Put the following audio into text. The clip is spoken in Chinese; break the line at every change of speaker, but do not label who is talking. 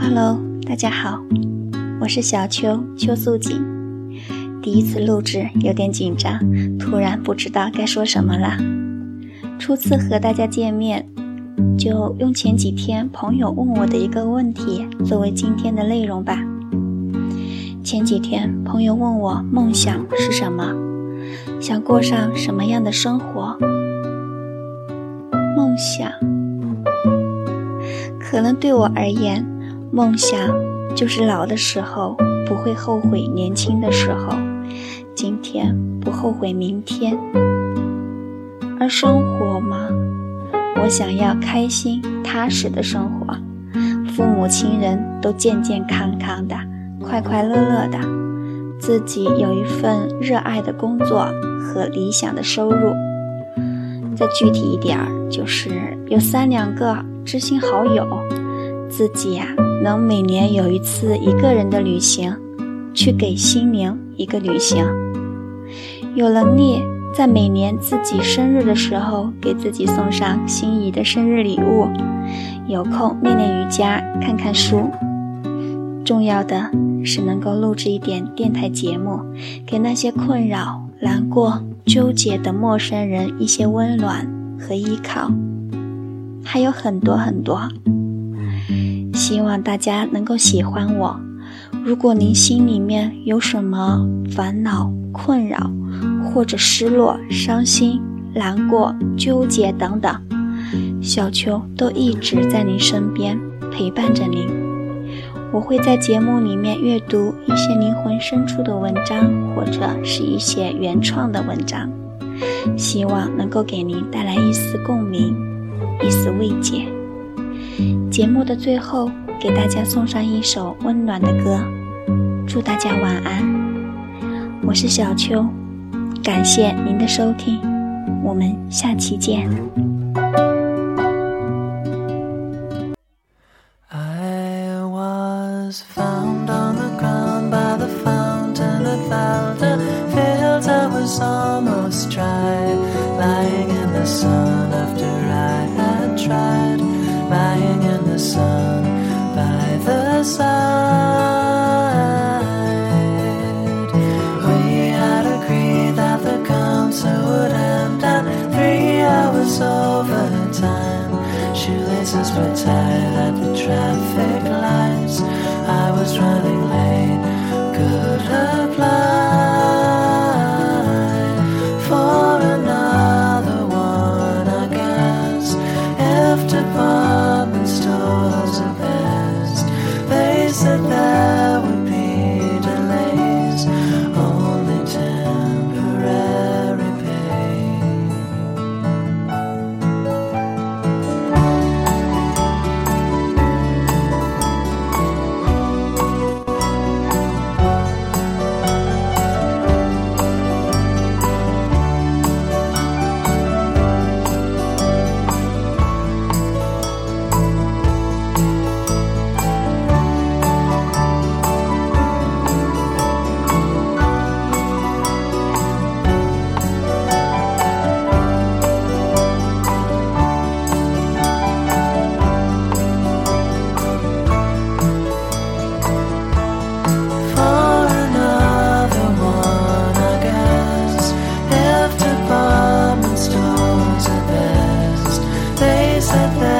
Hello，大家好，我是小秋秋素锦。第一次录制有点紧张，突然不知道该说什么了。初次和大家见面，就用前几天朋友问我的一个问题作为今天的内容吧。前几天朋友问我梦想是什么，想过上什么样的生活？梦想，可能对我而言，梦想就是老的时候不会后悔年轻的时候，今天不后悔明天。而生活嘛，我想要开心踏实的生活，父母亲人都健健康康的。快快乐乐的，自己有一份热爱的工作和理想的收入。再具体一点儿，就是有三两个知心好友，自己呀能每年有一次一个人的旅行，去给心灵一个旅行。有能力在每年自己生日的时候给自己送上心仪的生日礼物。有空练练瑜伽，看看书。重要的是能够录制一点电台节目，给那些困扰、难过、纠结的陌生人一些温暖和依靠。还有很多很多，希望大家能够喜欢我。如果您心里面有什么烦恼、困扰，或者失落、伤心、难过、纠结等等，小秋都一直在您身边陪伴着您。我会在节目里面阅读一些灵魂深处的文章，或者是一些原创的文章，希望能够给您带来一丝共鸣，一丝慰藉。节目的最后，给大家送上一首温暖的歌，祝大家晚安。我是小秋，感谢您的收听，我们下期见。
almost tried lying in the sun after I had tried lying in the sun by the side. We had agreed that the concert would end at three hours over time. Shoelaces were tied at the traffic lights. I was running late. said that